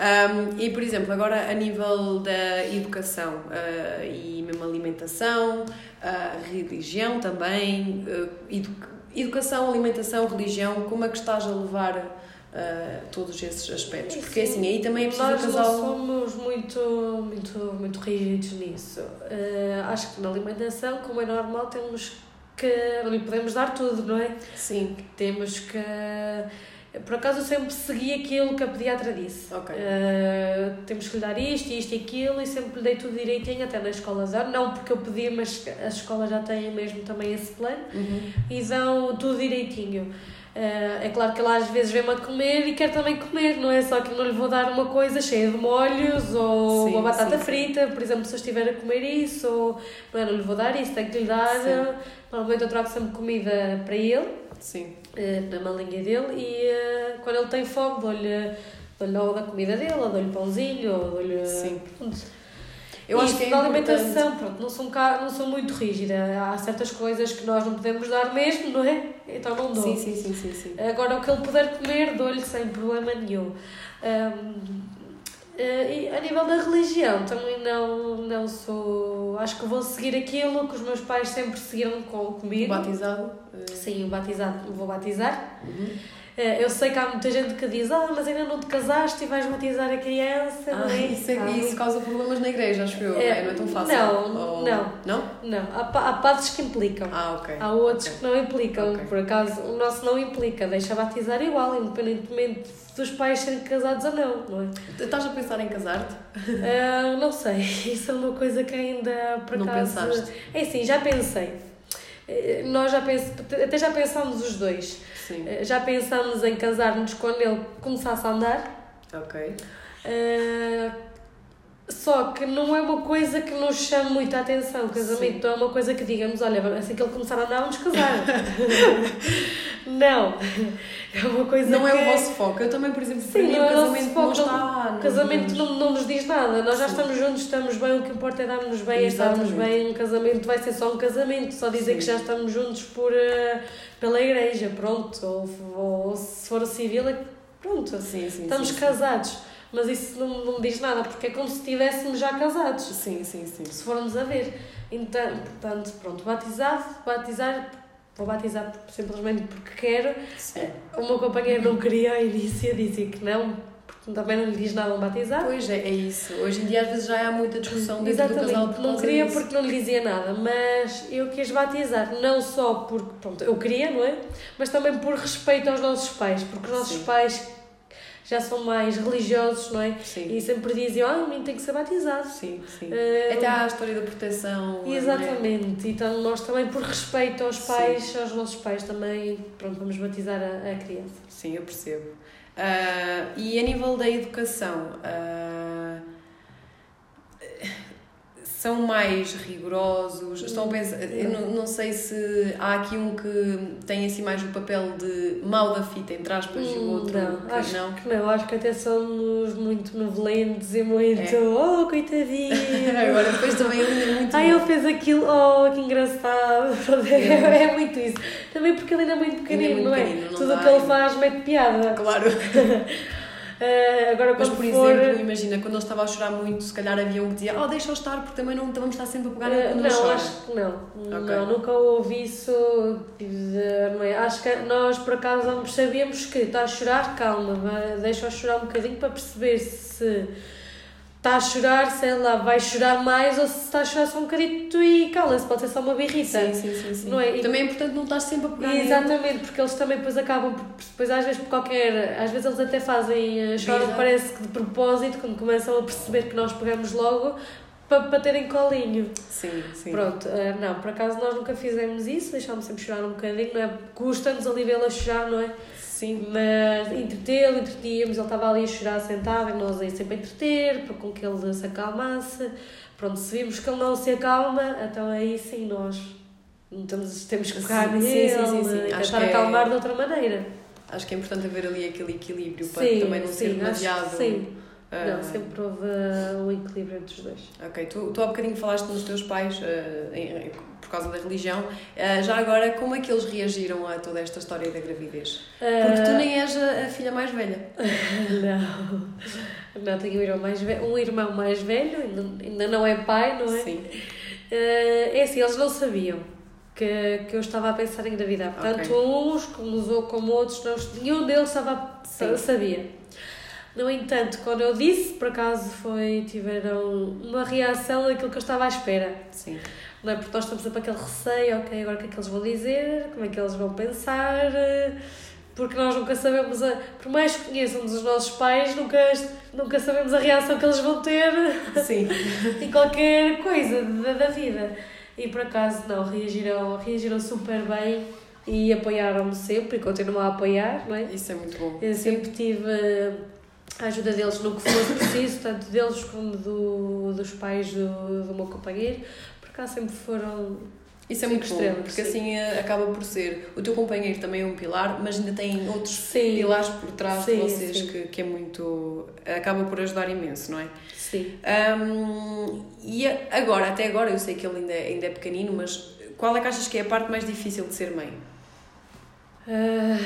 Um, e, por exemplo, agora a nível da educação uh, e mesmo alimentação, uh, religião também, uh, edu- educação, alimentação, religião, como é que estás a levar uh, todos esses aspectos. Porque assim, aí também é preciso Nós casal. não somos muito, muito, muito rígidos nisso. Uh, acho que na alimentação, como é normal, temos que. lhe podemos dar tudo, não é? Sim. Temos que. Por acaso eu sempre segui aquilo que a pediatra disse. Ok. Uh, temos que lhe dar isto, isto e aquilo, e sempre lhe dei tudo direitinho, até na escola zero. Não porque eu pedi, mas as escolas já têm mesmo também esse plano Uhum. e dão tudo direitinho. Uh, é claro que ele às vezes vem-me a comer e quer também comer, não é? Só que não lhe vou dar uma coisa cheia de molhos ou Sim, uma batata sim, frita, por exemplo, se eu estiver a comer isso, ou não, é? não lhe vou dar isso, tenho que lhe dar. Sim. Normalmente eu trago sempre comida para ele, Sim. uh, na malinha dele, e uh, quando ele tem fome, dou-lhe dou-lhe logo da comida dele, ou dou-lhe pãozinho, ou dou-lhe. Sim. pronto. Eu acho que é importante. alimentação, pronto, não sou, um ca- não sou muito rígida. Há certas coisas que nós não podemos dar mesmo, não é? Então não dou. Sim, sim, sim, sim, sim. Agora, o que ele puder comer, dou-lhe sem problema nenhum. Ahm, eh, e a nível da religião, também não, não sou. Acho que vou seguir aquilo que os meus pais sempre seguiram com, comigo. Batizado. eh, Sim, o batizado, vou batizar. uhum. Eh, Eu sei que há muita gente que diz: Ah, mas ainda não te casaste e vais batizar a criança, não Ah, é? isso, é- Há isso causa problemas na igreja, acho eu. É, É, não é tão fácil. não, Ou- não. Não? Não, há, há padres que implicam. Ah, ok. Há outros Ok. que não implicam. Ok. Por acaso, o nosso não implica. Deixa batizar igual, independentemente dos pais serem casados ou não, não é? Estás a pensar em casar-te? Ah, não sei. Isso é uma coisa que ainda, por Não acaso... pensaste? É assim, já pensei. Eh, Nós já pens... até já pensámos os dois. Sim. Eh, Já pensámos em casar-nos quando ele começasse a andar. Ok. Ah, só que não é uma coisa que nos chame muita atenção. O casamento não é uma coisa que digamos, olha, assim que ele começar a andar, vamos casar. não. É uma coisa Não que... é o vosso foco. Eu também, por exemplo, para Sim, mim não o é casamento foco. não está. O casamento não, não nos diz nada. Nós já Sim. estamos juntos, estamos bem, o que importa é darmos bem, é estarmos bem. Um casamento vai ser só um casamento, só dizer Sim. que já estamos juntos por, eh, pela igreja, pronto. Ou, ou se for civil, é pronto. Sim, sim. Estamos sim, sim. casados. Mas isso não, não me diz nada, porque é como se estivéssemos já casados, Sim, sim, sim. se formos a ver. Então, portanto, pronto, batizado, batizar, vou batizar simplesmente porque quero. Sim. O meu companheiro não queria ao início, dizia que não, porque também não lhe diz nada um batizar. Pois é, é isso. Hoje em dia às vezes já há muita discussão dentro do casal Exatamente, por não queria disso. porque não lhe dizia nada, mas eu quis batizar, não só porque, pronto, eu queria, não é? Mas também por respeito aos nossos pais, porque os nossos Sim. pais já são mais religiosos, não é? Sim, E sempre diziam, ah, o menino tem que ser batizado. sim, sim. Eh, Até há a história da proteção. é? Exatamente, então nós também, por respeito aos Sim. pais, aos nossos pais, também, pronto, vamos batizar a, a criança. Sim, eu percebo. Ah, e a nível da educação, ah, são mais rigorosos? Estão a pensar, eu não, não sei se há aqui um que tem assim mais o papel de mal da fita, entre aspas, e o Hum, outro não, que acho não. que não, acho que até somos muito novelentos e muito, É. oh, coitadinho. Agora depois também ele é muito. Ai, ele fez aquilo, oh, que engraçado. É, é muito isso. Também porque ele ainda é muito pequenino, muito não é? pequenino, não Tudo o que ele é. faz mete piada. Claro. Ah, agora, Mas, por for. exemplo, imagina, quando ele estava a chorar muito, se calhar havia um que dizia, oh, deixa-o estar, porque também não vamos estar sempre a pegar ele não, chora. acho que não. Ok. Não, nunca ouvi isso. é? Acho que nós, por acaso, sabíamos que está a chorar, calma, deixa-o chorar um bocadinho para perceber se está a chorar, sei lá, vai chorar mais ou se está a chorar só um bocadito e cala-se, pode ser só uma birrita. Sim, sim, sim. sim. Não é? E- Também é importante não estar sempre a pegar nele. Exatamente, porque eles também depois acabam depois às vezes por qualquer, às vezes eles até fazem, eh, choram Birra. parece que de propósito, quando começam a perceber que nós pegamos logo, para, para terem colinho. Sim, sim. Pronto, eh, não, por acaso nós nunca fizemos isso, deixámos sempre chorar um bocadinho, não é? Custa-nos ali vê-lo a chorar, não é? Sim. Mas entretê-lo, entretíamos, ele estava ali a chorar sentado e nós aí sempre a entreter, para com que ele se acalmasse. Pronto, se vimos que ele não se acalma, então aí sim nós temos, temos que Sim, nele sim, sim, sim. e tentar é- acalmar de outra maneira. Acho que é importante haver ali aquele equilíbrio para também não ser demasiado. sim. ah, Não, sempre houve uh, o equilíbrio entre os dois. Ok, tu, tu há bocadinho falaste nos teus pais ah, em- causa da religião. Ah, já agora, como é que eles reagiram a toda esta história da gravidez? Porque tu nem és a, a filha mais velha. Não. Não, tenho um irmão mais velho, um irmão mais velho, ainda, ainda não é pai, não é? Sim. Eh, é assim, eles não sabiam. que, que eu estava a pensar em engravidar. Tanto Ok. uns como, como outros, não, nenhum deles estava, Sim. sabia. No entanto, quando eu disse, por acaso foi, tiveram uma reação daquilo que eu estava à espera. Sim. Não é? Porque nós estamos sempre aquele receio, ok, agora o que é que eles vão dizer, como é que eles vão pensar, porque nós nunca sabemos, a, por mais que conheçamos os nossos pais, nunca, nunca sabemos a reação que eles vão ter Sim. em qualquer coisa da, da vida. E por acaso, não, reagiram, reagiram super bem e apoiaram-me sempre e continuam a apoiar, não é? Isso é muito bom. Eu sempre tive a ajuda deles no que fosse preciso, tanto deles como do, dos pais do, do meu companheiro, por acaso sempre foram. Isso é muito bom, estrelas, porque sim. assim eh, acaba por ser. O teu companheiro também é um pilar, mas ainda tem outros Sim. pilares por trás de Sim, vocês sim. Que, que é muito. acaba por ajudar imenso, não é? Sim. Ahm, e agora, até agora, eu sei que ele ainda, ainda é pequenino, mas qual é que achas que é a parte mais difícil de ser mãe? Ah,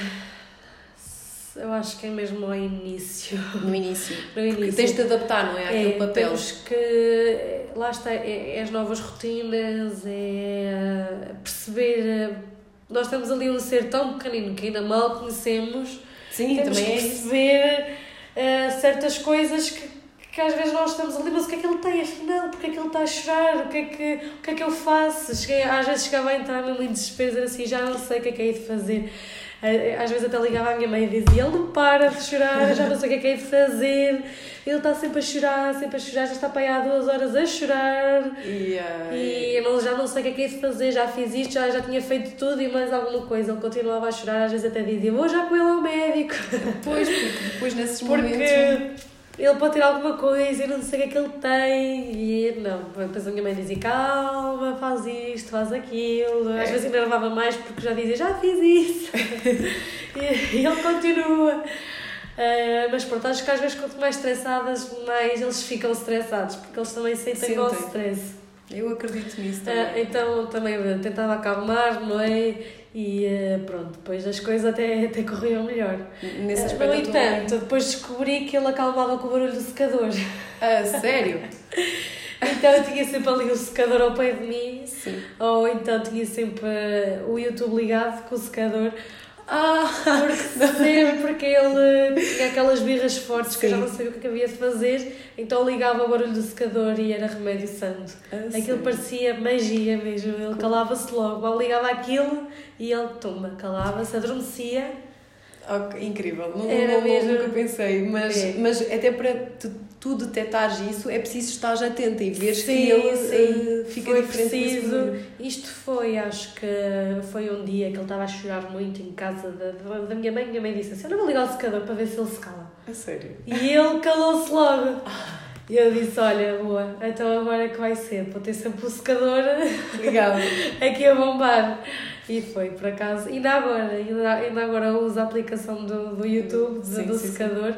eu acho que é mesmo ao início. No início? No Porque início. tens de adaptar, não é? Àquele É, papel. Temos que. Lá está, é, é as novas rotinas, é perceber. Nós temos ali um ser tão pequenino que ainda mal conhecemos. Sim, temos também que é perceber ah, certas coisas que, que às vezes nós estamos ali, mas o que é que ele tem afinal? Porque é que ele está a chorar? O que é que, o que, é que eu faço? Cheguei, às vezes chegava a entrar mesmo em desespero, assim, já não sei o que é que é de fazer. Ah, Às vezes até ligava à minha mãe e dizia, ele não para de chorar, eu já não sei o que é que é de fazer. Ele está sempre a chorar, sempre a chorar, já está para aí há duas horas a chorar. E, ah, E eu já não sei o que é que é de fazer, já fiz isto, já, já tinha feito tudo e mais alguma coisa. Ele continuava a chorar, às vezes até dizia, vou já com ele ao médico. Depois, porque depois nesses Porque momentos. Ele pode ter alguma coisa, eu não sei o que é que ele tem. E não, depois a minha mãe dizia, calma, faz isto, faz aquilo. Às É. vezes enervava mais porque já dizia, já fiz isso. e, e ele continua. Ah, mas pronto, acho que às vezes quanto mais estressadas, mais eles ficam estressados, porque eles também sentem o Sentem. stress. Eu acredito nisso Ah, também. então também tentava acalmar, não é? E eh, pronto, depois as coisas até, até corriam melhor. Nesse Ah, aspecto. no entanto, depois descobri que ele acalmava com o barulho do secador. Ah, sério? Então eu tinha sempre ali o secador ao pé de mim, Sim. ou então tinha sempre o YouTube ligado com o secador, Ah! porque sempre que ele tinha aquelas birras fortes que eu já Sim. não sabia o que é que havia de fazer, então ligava o barulho do secador e era remédio santo. Aquilo sério? parecia magia mesmo, ele calava-se logo, mal ligava aquilo e ele, toma, calava-se, adormecia. Ok, incrível, não, Era não- não- mesmo- nunca pensei, mas, É. mas até para tu, tu detectares isso é preciso estar atenta e ver Sim, que ele sim. eh, fica foi preciso. Isto foi, acho que foi um dia que ele estava a chorar muito em casa da, da- minha mãe. Minha mãe disse assim: Olha, vou ligar o secador para ver se ele se cala. A sério. E ele calou-se logo. E eu disse: Olha, boa, então agora é que vai ser? Vou ter sempre o secador Obrigada. aqui a bombar. E foi, por acaso. Ainda agora, ainda, ainda agora uso a aplicação do, do YouTube, do, Sim, do sim, sim. secador.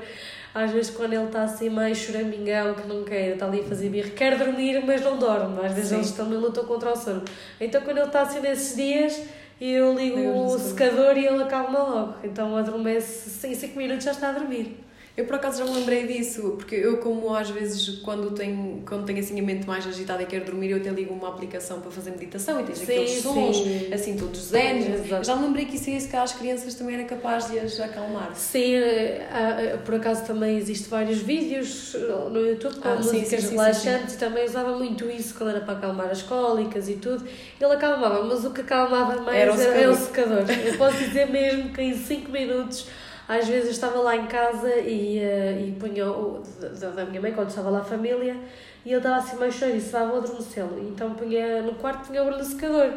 Às vezes, quando ele está assim mais choramingão, que não quer, está ali a fazer birra, quer dormir, mas não dorme. Às vezes Sim. eles também lutam contra o sono. Então, quando ele está assim nesses dias, eu ligo o secador e ele acalma logo. Então, adormece, em 5 minutos já está a dormir. Eu por acaso já me lembrei disso, porque eu como às vezes quando tenho, quando tenho assim a mente mais agitada e quero dormir, eu até ligo uma aplicação para fazer meditação e tens Sim, aqueles sons, sim. assim todos zen. Exato. Já me lembrei que isso é isso que às crianças também era capaz de as acalmar. Sim, eh, há- eh, por acaso também existem vários vídeos eh, no YouTube com Ah, músicas sim, relaxantes e também usava muito isso quando era para acalmar as cólicas e tudo. Ele acalmava, mas o que acalmava mais Era era, o o secador. Eu posso dizer mesmo que em 5 minutos, às vezes eu estava lá em casa e, eh, e punha o da, da minha mãe, quando estava lá a família, e ele estava assim e disse, ah, vou adormecê-lo. Então punha no quarto, punha o do secador.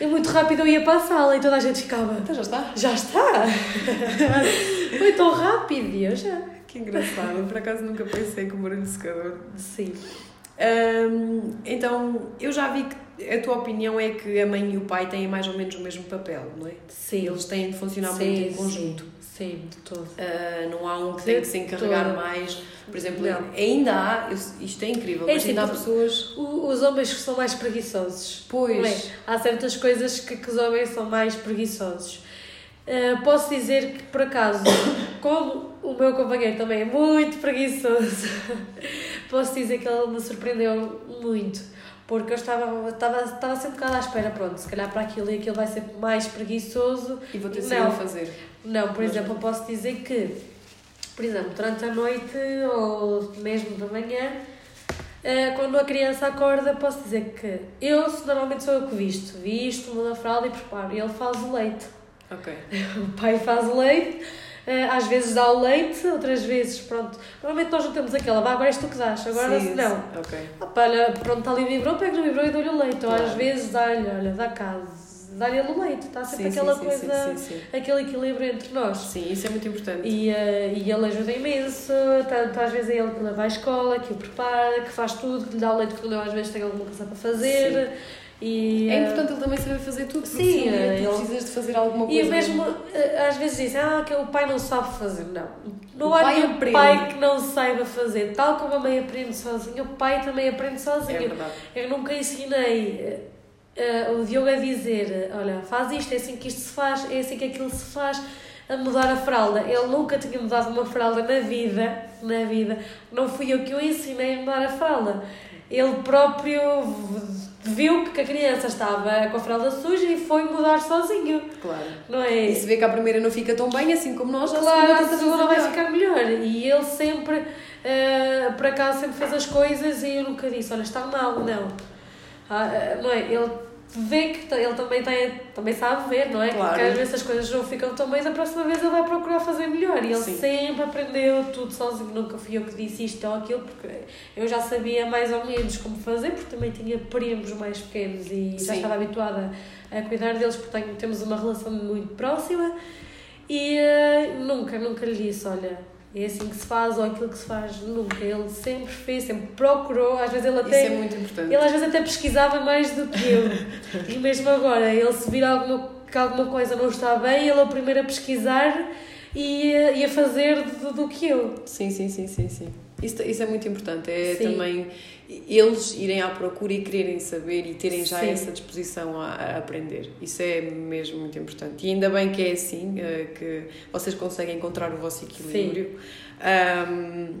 E muito rápido eu ia para a sala e toda a gente ficava. Então já está. Já está! Foi tão rápido e eu já. Que engraçado, por acaso nunca pensei com o barulho secador. Sim. Hum, então, eu já vi que a tua opinião é que a mãe e o pai têm mais ou menos o mesmo papel, não é? Sim. Eles têm de funcionar sim, muito em conjunto. Sim, sim, de todo. Ah, não há um que tem que se encarregar Toda. mais. Por exemplo, Não. ainda há, isto é incrível, É mas assim, ainda há porque- pessoas. Os homens que são mais preguiçosos. Pois. não é? Há certas coisas que, que os homens são mais preguiçosos. Ah, posso dizer que, por acaso, como o meu companheiro também é muito preguiçoso, posso dizer que ele me surpreendeu muito. porque eu estava, estava, estava sempre um bocado à espera, pronto, se calhar para aquilo e aquilo vai ser mais preguiçoso. E vou ter não, a fazer. Não, por Mas exemplo, eu posso dizer que, por exemplo, durante a noite ou mesmo da manhã, eh, quando a criança acorda, posso dizer que eu, normalmente sou eu que visto, visto, mudo a fralda e preparo, e ele faz o leite. Ok. O pai faz o leite às vezes dá o leite, outras vezes, pronto. Normalmente nós não temos aquela, vá, agora és tu que dás, agora sim, não. Sim. Opa, olha, pronto, está ali o biberon, pego no biberon e dou-lhe o leite. Claro. Ou às vezes dá-lhe, olha, dá casa dá-lhe o leite, está sempre sim, aquela sim, coisa, sim, aquele equilíbrio entre nós. Sim, isso é muito importante. E, uh, e ele ajuda imenso, tanto às vezes é ele que leva à escola, que o prepara, que faz tudo, que lhe dá o leite quando eu às vezes tenho alguma coisa para fazer. E, é importante ele também saber fazer tudo, porque sim, sim ele... precisas de fazer alguma coisa. E mesmo, eh, às vezes dizem, ah, que o pai não sabe fazer. Não, não há nenhum aprende. pai que não saiba fazer. Tal como a mãe aprende sozinho, o pai também aprende sozinho. É verdade. Eu nunca ensinei uh, o Diogo a dizer, olha, faz isto, é assim que isto se faz, é assim que aquilo se faz a mudar a fralda. Ele nunca tinha mudado uma fralda na vida, na vida. Não fui eu que o ensinei a mudar a fralda. Ele próprio viu que a criança estava com a fralda suja e foi mudar sozinho. Claro. Não é? E se vê que a primeira não fica tão bem, assim como nós, claro, a segunda, vai ficar melhor. E ele sempre, uh, por acaso, sempre fez as coisas e eu nunca disse, olha, está mal, não. Uh, não é? Ele vê que ele também, tem, também sabe ver, não é? Claro. Que às vezes as coisas não ficam tão bem, da próxima vez ele vai procurar fazer melhor. E ele Sim. sempre aprendeu tudo sozinho, nunca fui eu que disse isto ou aquilo, porque eu já sabia mais ou menos como fazer, porque também tinha primos mais pequenos e Sim. já estava habituada a cuidar deles, porque tenho, temos uma relação muito próxima. E uh, nunca, nunca lhe disse: olha, é assim que se faz ou aquilo que se faz nunca. Ele sempre fez, sempre procurou, às vezes ele até. Isso é muito importante. Ele às vezes até pesquisava mais do que eu. e mesmo agora, ele se vir alguma, que alguma coisa não está bem, ele é o primeiro a pesquisar e, e a fazer do, do que eu. Sim, sim, sim, sim, sim. Isso, isso é muito importante. É Sim. também eles irem à procura e quererem saber e terem já Sim. essa disposição a, a, aprender. Isso é mesmo muito importante. E ainda bem que é assim, uh, que vocês conseguem encontrar o vosso equilíbrio. Um,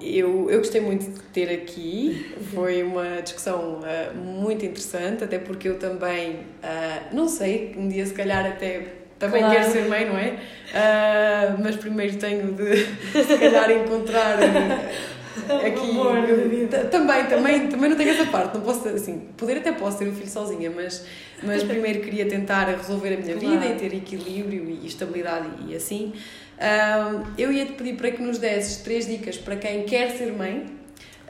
eu, eu gostei muito de ter aqui, foi uma discussão uh, muito interessante, até porque eu também, uh, não sei, um dia se calhar até também claro. quero ser mãe, não é? Uh, mas primeiro tenho de, se calhar, encontrar aqui. também, também, também não tenho essa parte, não posso, assim, poder até posso ter um filho sozinha, mas, mas primeiro queria tentar resolver a minha claro. vida e ter equilíbrio e estabilidade e assim. Uh, eu ia te pedir para que nos desses três dicas para quem quer ser mãe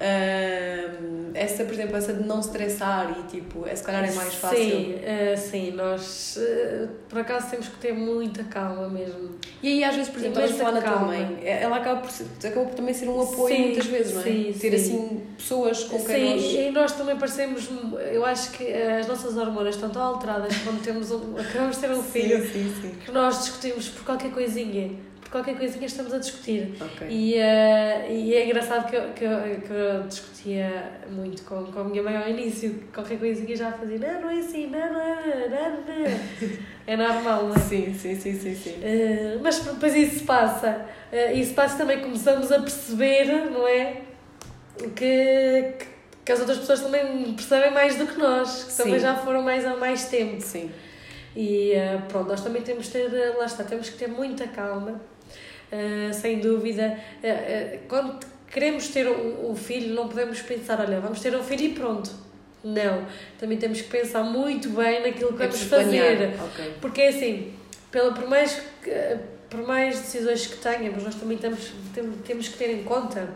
Uh, essa, por exemplo, essa de não estressar e tipo, é, se calhar é mais fácil. Sim, uh, sim, nós uh, por acaso temos que ter muita calma mesmo. E aí, às vezes, por exemplo, estavas a falar da tua mãe, ela acaba por, acaba por também ser um apoio sim, muitas vezes, não é? Sim, ter sim. assim pessoas com quem sim, nós. e nós também parecemos, eu acho que as nossas hormonas estão tão alteradas quando temos um, acabamos de ter um filho sim, sim, que nós discutimos por qualquer coisinha qualquer coisinha estamos a discutir. Okay. E, uh, e é engraçado que eu, que, eu, que eu discutia muito com, com a minha mãe ao início, qualquer coisinha já fazia, não, não é assim, não, não não, não. É normal, não é? Sim, sim, sim, sim. sim. Uh, mas depois isso passa. Uh, isso passa também, começamos a perceber, não é? Que, que, que as outras pessoas também percebem mais do que nós, que sim. também já foram mais há mais tempo. Sim. E pronto, nós também temos que ter, lá está, temos que ter muita calma uh, sem dúvida. Uh, quando queremos ter um, um filho, não podemos pensar, olha, vamos ter um filho e pronto. Não. Também temos que pensar muito bem naquilo que vamos fazer. Okay. Porque é assim, pela, por, mais, por mais decisões que tenhamos, nós também temos, temos que ter em conta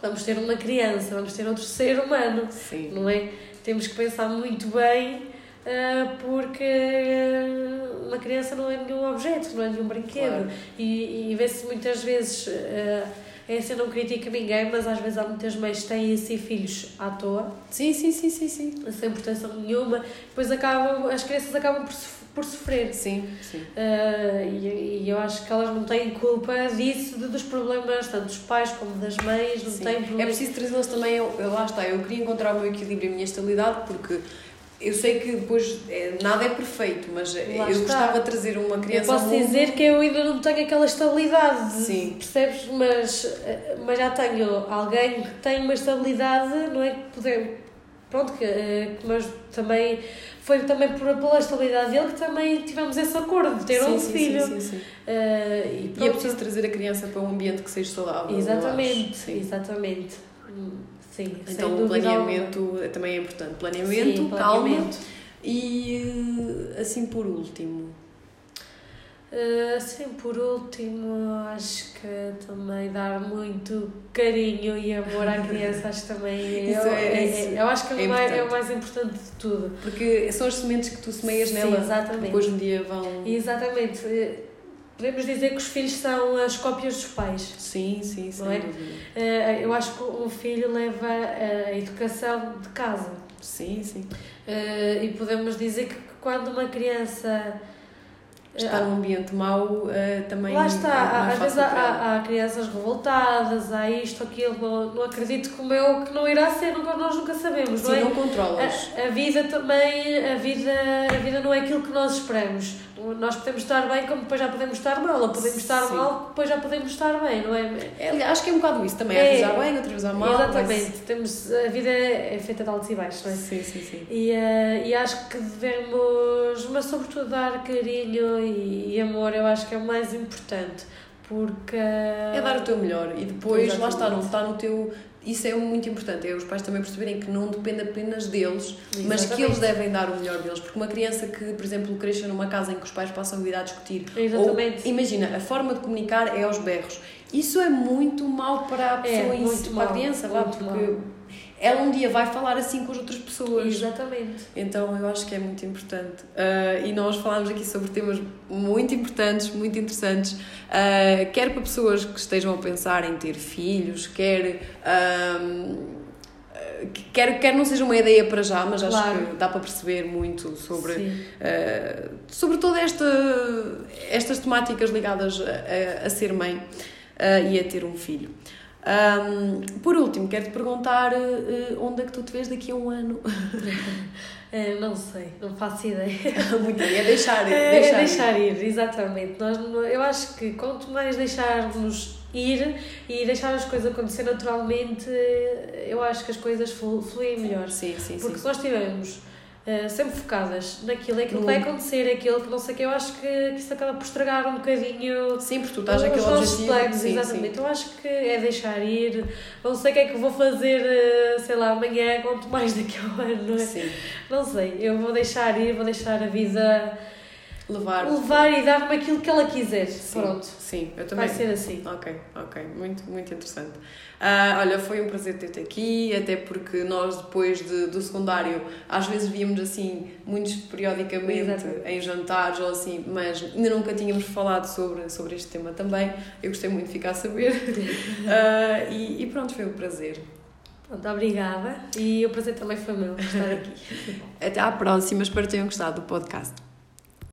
vamos ter uma criança, vamos ter outro ser humano, Sim. não é? Temos que pensar muito bem uh, porque uma criança não é nenhum objeto, não é nenhum brinquedo. Claro. E, e vê-se muitas vezes. Uh, essa eu não critica ninguém, mas às vezes há muitas mães que têm assim filhos à toa. Sim, sim, sim, sim, sim. Sem proteção nenhuma. Depois acabam, as crianças acabam por, por sofrer. Sim, sim. Uh, e, e eu acho que elas não têm culpa disso, de, dos problemas, tanto dos pais como das mães, não sim. têm. É preciso trazê-las também, eu, eu, lá está, eu queria encontrar o meu equilíbrio e a minha estabilidade, porque eu sei que depois é, nada é perfeito, mas Lá eu está. gostava de trazer uma criança. Eu posso dizer que eu ainda não tenho aquela estabilidade, Sim. percebes? Mas, mas já tenho alguém que tem uma estabilidade, não é? Que poder, pronto, que, uh, mas também foi também por, pela estabilidade dele que também tivemos esse acordo de ter sim, um sim, filho. Sim, sim, sim. Uh, e, e, é preciso trazer a criança para um ambiente que seja saudável. Exatamente, exatamente. Hum, sim, então o planeamento alguma. também é importante. Planeamento, sim, planeamento. calma. E assim por último, Uh, sim, por último, acho que também dar muito carinho e amor à criança, acho também isso é, é, é, eu acho que é, é, mais, é o mais importante de tudo. Porque são as sementes que tu semeias nela, sim, exatamente. depois um dia vão. Exatamente. Podemos dizer que os filhos são as cópias dos pais. Sim, sim, sim. É? Uh, eu acho que um filho leva a educação de casa. Sim, sim. Uh, e podemos dizer que quando uma criança estar num ambiente mau também. Lá está, às vezes há, há, crianças revoltadas, há isto, aquilo, não, acredito como eu que não irá ser, nós nunca sabemos, Sim, não é? não controlas. A, a, vida também, a vida, a vida não é aquilo que nós esperamos. Nós podemos estar bem, como depois já podemos estar mal, ou podemos estar Sim. mal, depois já podemos estar bem, não é? é acho que é um bocado isso também, é, às vezes bem, outras vezes mal. Exatamente, mas... Temos, a vida é feita de altos e baixos, não é? Sim, sim, sim. E, uh, e acho que devemos, mas sobretudo dar carinho e, e amor, eu acho que é o mais importante porque é dar o teu melhor e depois Exatamente. lá está, não está no teu isso é muito importante, é os pais também perceberem que não depende apenas deles, Exatamente. mas que eles devem dar o melhor deles. Porque uma criança que, por exemplo, cresça numa casa em que os pais passam a vida a discutir, Exatamente. ou imagina, a forma de comunicar é aos berros. Isso é muito mau para a é, pessoa é, em si, para a criança, lá, porque mal ela um dia vai falar assim com as outras pessoas. Exatamente. Então eu acho que é muito importante. Uh, e nós falámos aqui sobre temas muito importantes, muito interessantes, uh, quer para pessoas que estejam a pensar em ter filhos, quer. Um, quer, quer não seja uma ideia para já, mas acho claro. que dá para perceber muito sobre, uh, sobre todas esta, estas temáticas ligadas a, a ser mãe uh, e a ter um filho. Um, por último, quero-te perguntar uh, onde é que tu te vês daqui a um ano? Uh, não sei, não faço ideia. Muito bem, é deixar, é, deixar, é deixar ir. ir. exatamente. Nós, eu acho que quanto mais deixarmos ir e deixar as coisas acontecer naturalmente, eu acho que as coisas fluem melhor. Sim, sim, Porque sim. se nós tivermos Uh, sempre focadas naquilo, é aquilo que vai acontecer, é aquilo que não sei o que, eu acho que, que isso acaba por estragar um bocadinho sim, porque tu estás os nossos planos, sim, exatamente. Sim. Eu acho que é deixar ir, não sei o que é que vou fazer, uh, sei lá, amanhã, quanto mais daqui a um ano, não é? Sim. Não sei, eu vou deixar ir, vou deixar a vida levar levar e dar-me aquilo que ela quiser. Sim, Pronto. Sim, eu também. Vai ser assim. Ok, ok. Muito, muito interessante. Uh, olha, foi um prazer ter-te aqui, até porque nós depois de, do secundário às vezes víamos assim, muitos periodicamente Exatamente. em jantares ou assim, mas ainda nunca tínhamos falado sobre, sobre este tema também. Eu gostei muito de ficar a saber. uh, e, e pronto, foi um prazer. Pronto, obrigada. E o prazer também foi meu estar aqui. Até à próxima, espero que tenham gostado do podcast.